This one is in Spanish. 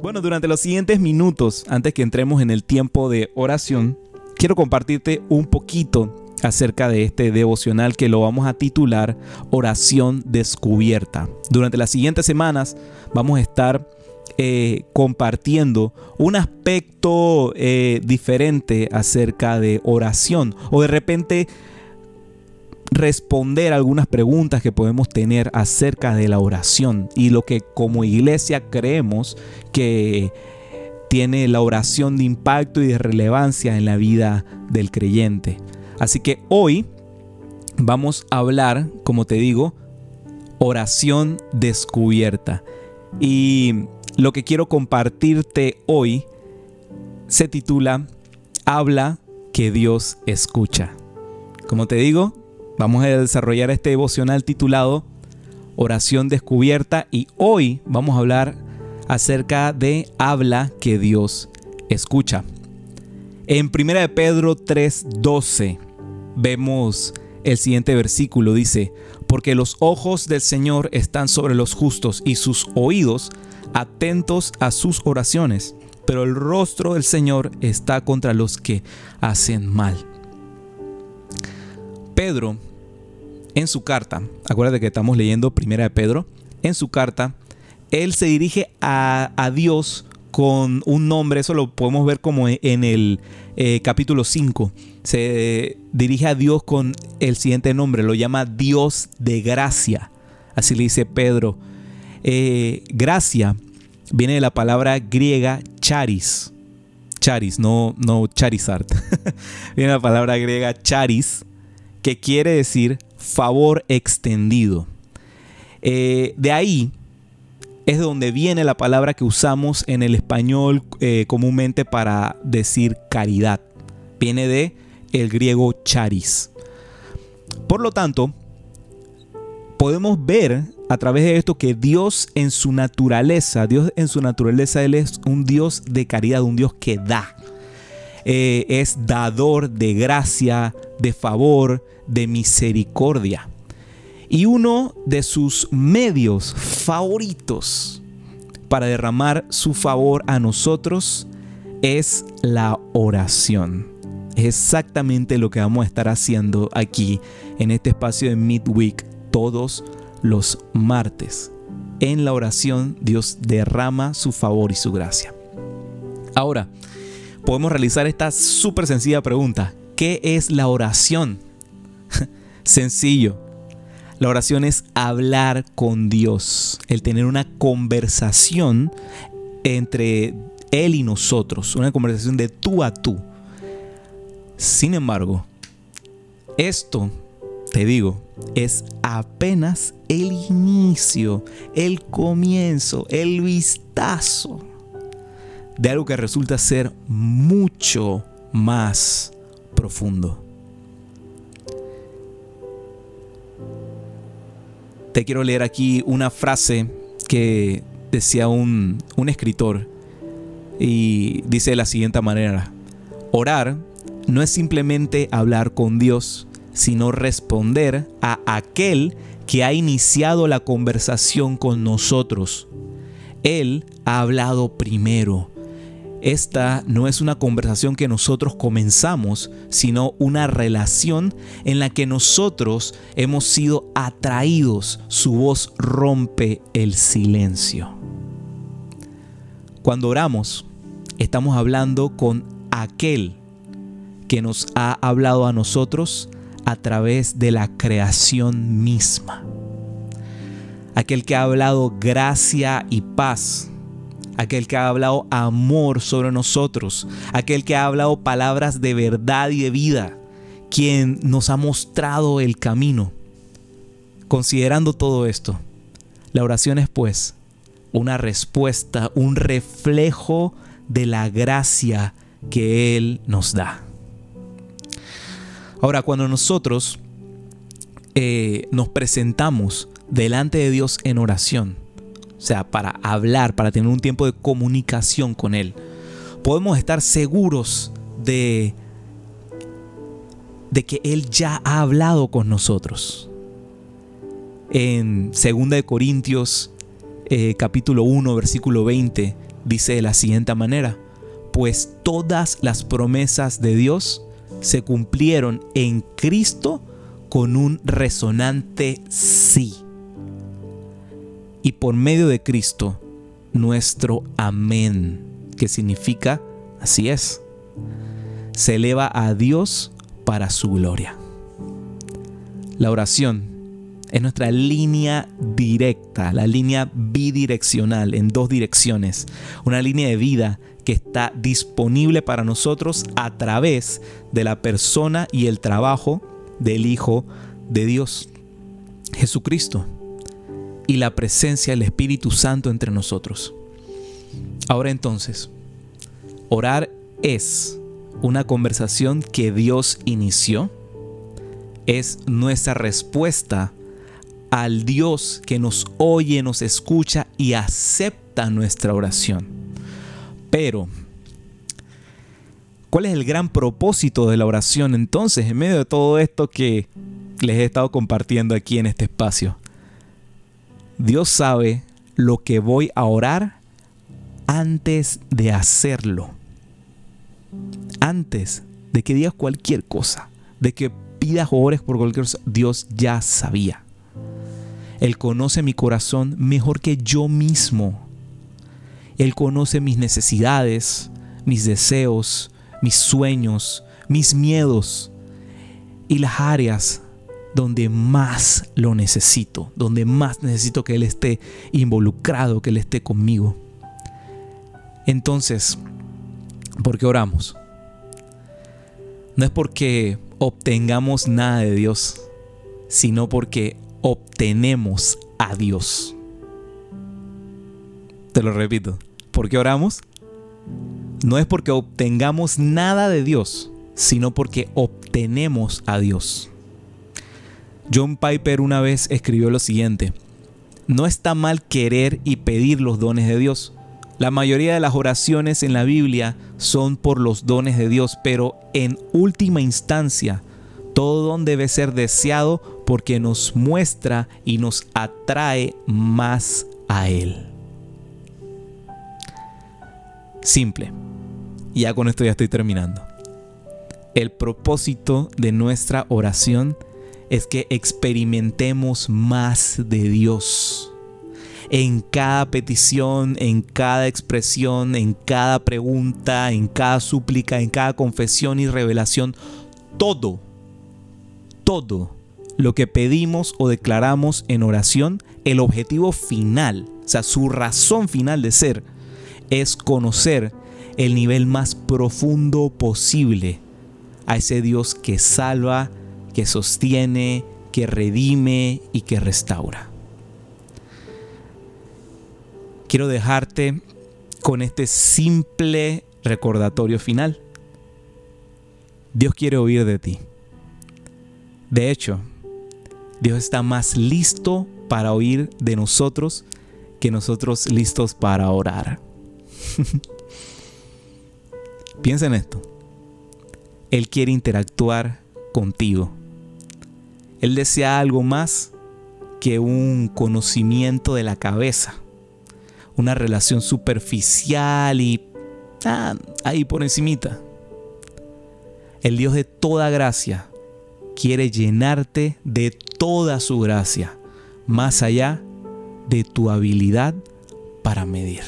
Bueno, durante los siguientes minutos, antes que entremos en el tiempo de oración, quiero compartirte un poquito acerca de este devocional que lo vamos a titular Oración Descubierta. Durante las siguientes semanas vamos a estar eh, compartiendo un aspecto eh, diferente acerca de oración o de repente responder algunas preguntas que podemos tener acerca de la oración y lo que como iglesia creemos que tiene la oración de impacto y de relevancia en la vida del creyente. Así que hoy vamos a hablar, como te digo, oración descubierta. Y lo que quiero compartirte hoy se titula Habla que Dios escucha. Como te digo, vamos a desarrollar este devocional titulado Oración descubierta y hoy vamos a hablar acerca de Habla que Dios escucha. En 1 de Pedro 3:12 vemos el siguiente versículo, dice, porque los ojos del Señor están sobre los justos y sus oídos atentos a sus oraciones, pero el rostro del Señor está contra los que hacen mal. Pedro, en su carta, acuérdate que estamos leyendo primera de Pedro, en su carta, él se dirige a, Dios con un nombre, eso lo podemos ver como en el eh, capítulo 5. Se dirige a Dios con el siguiente nombre, lo llama Dios de gracia. Así le dice Pedro. Eh, gracia viene de la palabra griega charis. Charis, no, no charizard. viene de la palabra griega charis, que quiere decir favor extendido. Eh, de ahí es donde viene la palabra que usamos en el español eh, comúnmente para decir caridad. Viene de el griego charis. Por lo tanto, podemos ver a través de esto que Dios en su naturaleza, Dios en su naturaleza, Él es un Dios de caridad, un Dios que da. Eh, es dador de gracia, de favor, de misericordia. Y uno de sus medios favoritos para derramar su favor a nosotros es la oración. Es exactamente lo que vamos a estar haciendo aquí en este espacio de Midweek todos los martes. En la oración Dios derrama su favor y su gracia. Ahora, podemos realizar esta súper sencilla pregunta. ¿Qué es la oración? Sencillo la oración es hablar con Dios, el tener una conversación entre Él y nosotros, una conversación de tú a tú. Sin embargo, esto, te digo, es apenas el inicio, el comienzo, el vistazo de algo que resulta ser mucho más profundo. Te quiero leer aquí una frase que decía un, escritor y dice de la siguiente manera, orar no es simplemente hablar con Dios, sino responder a aquel que ha iniciado la conversación con nosotros. Él ha hablado primero esta no es una conversación que nosotros comenzamos, sino una relación en la que nosotros hemos sido atraídos. Su voz rompe el silencio. Cuando oramos, estamos hablando con aquel que nos ha hablado a nosotros a través de la creación misma. Aquel que ha hablado gracia y paz aquel que ha hablado amor sobre nosotros, aquel que ha hablado palabras de verdad y de vida, quien nos ha mostrado el camino. Considerando todo esto, la oración es pues una respuesta, un reflejo de la gracia que Él nos da. Ahora, cuando nosotros eh, nos presentamos delante de Dios en oración, o sea, para hablar, para tener un tiempo de comunicación con Él. Podemos estar seguros de, de que Él ya ha hablado con nosotros. En 2 Corintios eh, capítulo 1, versículo 20, dice de la siguiente manera, pues todas las promesas de Dios se cumplieron en Cristo con un resonante sí. Y por medio de Cristo, nuestro amén, que significa así es, se eleva a Dios para su gloria. La oración es nuestra línea directa, la línea bidireccional en dos direcciones, una línea de vida que está disponible para nosotros a través de la persona y el trabajo del Hijo de Dios, Jesucristo, y la presencia del Espíritu Santo entre nosotros. Ahora entonces, orar es una conversación que Dios inició, es nuestra respuesta al Dios que nos oye, nos escucha y acepta nuestra oración. Pero, ¿cuál es el gran propósito de la oración entonces en medio de todo esto que les he estado compartiendo aquí en este espacio? Dios sabe lo que voy a orar antes de hacerlo. Antes de que digas cualquier cosa, de que pidas o ores por cualquier cosa, Dios ya sabía. Él conoce mi corazón mejor que yo mismo. Él conoce mis necesidades, mis deseos, mis sueños, mis miedos y las áreas donde más lo necesito, donde más necesito que Él esté involucrado, que Él esté conmigo. Entonces, ¿por qué oramos? No es porque obtengamos nada de Dios, sino porque obtenemos a Dios. Te lo repito. ¿Por qué oramos? No es porque obtengamos nada de Dios, sino porque obtenemos a Dios. John Piper una vez escribió lo siguiente, no está mal querer y pedir los dones de Dios. La mayoría de las oraciones en la Biblia son por los dones de Dios, pero en última instancia, todo don debe ser deseado porque nos muestra y nos atrae más a Él. Simple. Ya con esto ya estoy terminando. El propósito de nuestra oración es que experimentemos más de Dios. En cada petición, en cada expresión, en cada pregunta, en cada súplica, en cada confesión y revelación, todo, todo lo que pedimos o declaramos en oración, el objetivo final, o sea, su razón final de ser, es conocer el nivel más profundo posible a ese Dios que salva, que sostiene, que redime y que restaura. Quiero dejarte con este simple recordatorio final. Dios quiere oír de ti. De hecho, Dios está más listo para oír de nosotros que nosotros listos para orar. Piensa en esto. Él quiere interactuar contigo. Él desea algo más que un conocimiento de la cabeza. Una relación superficial y ah, ahí por encimita. El Dios de toda gracia quiere llenarte de toda su gracia, más allá de tu habilidad para medir.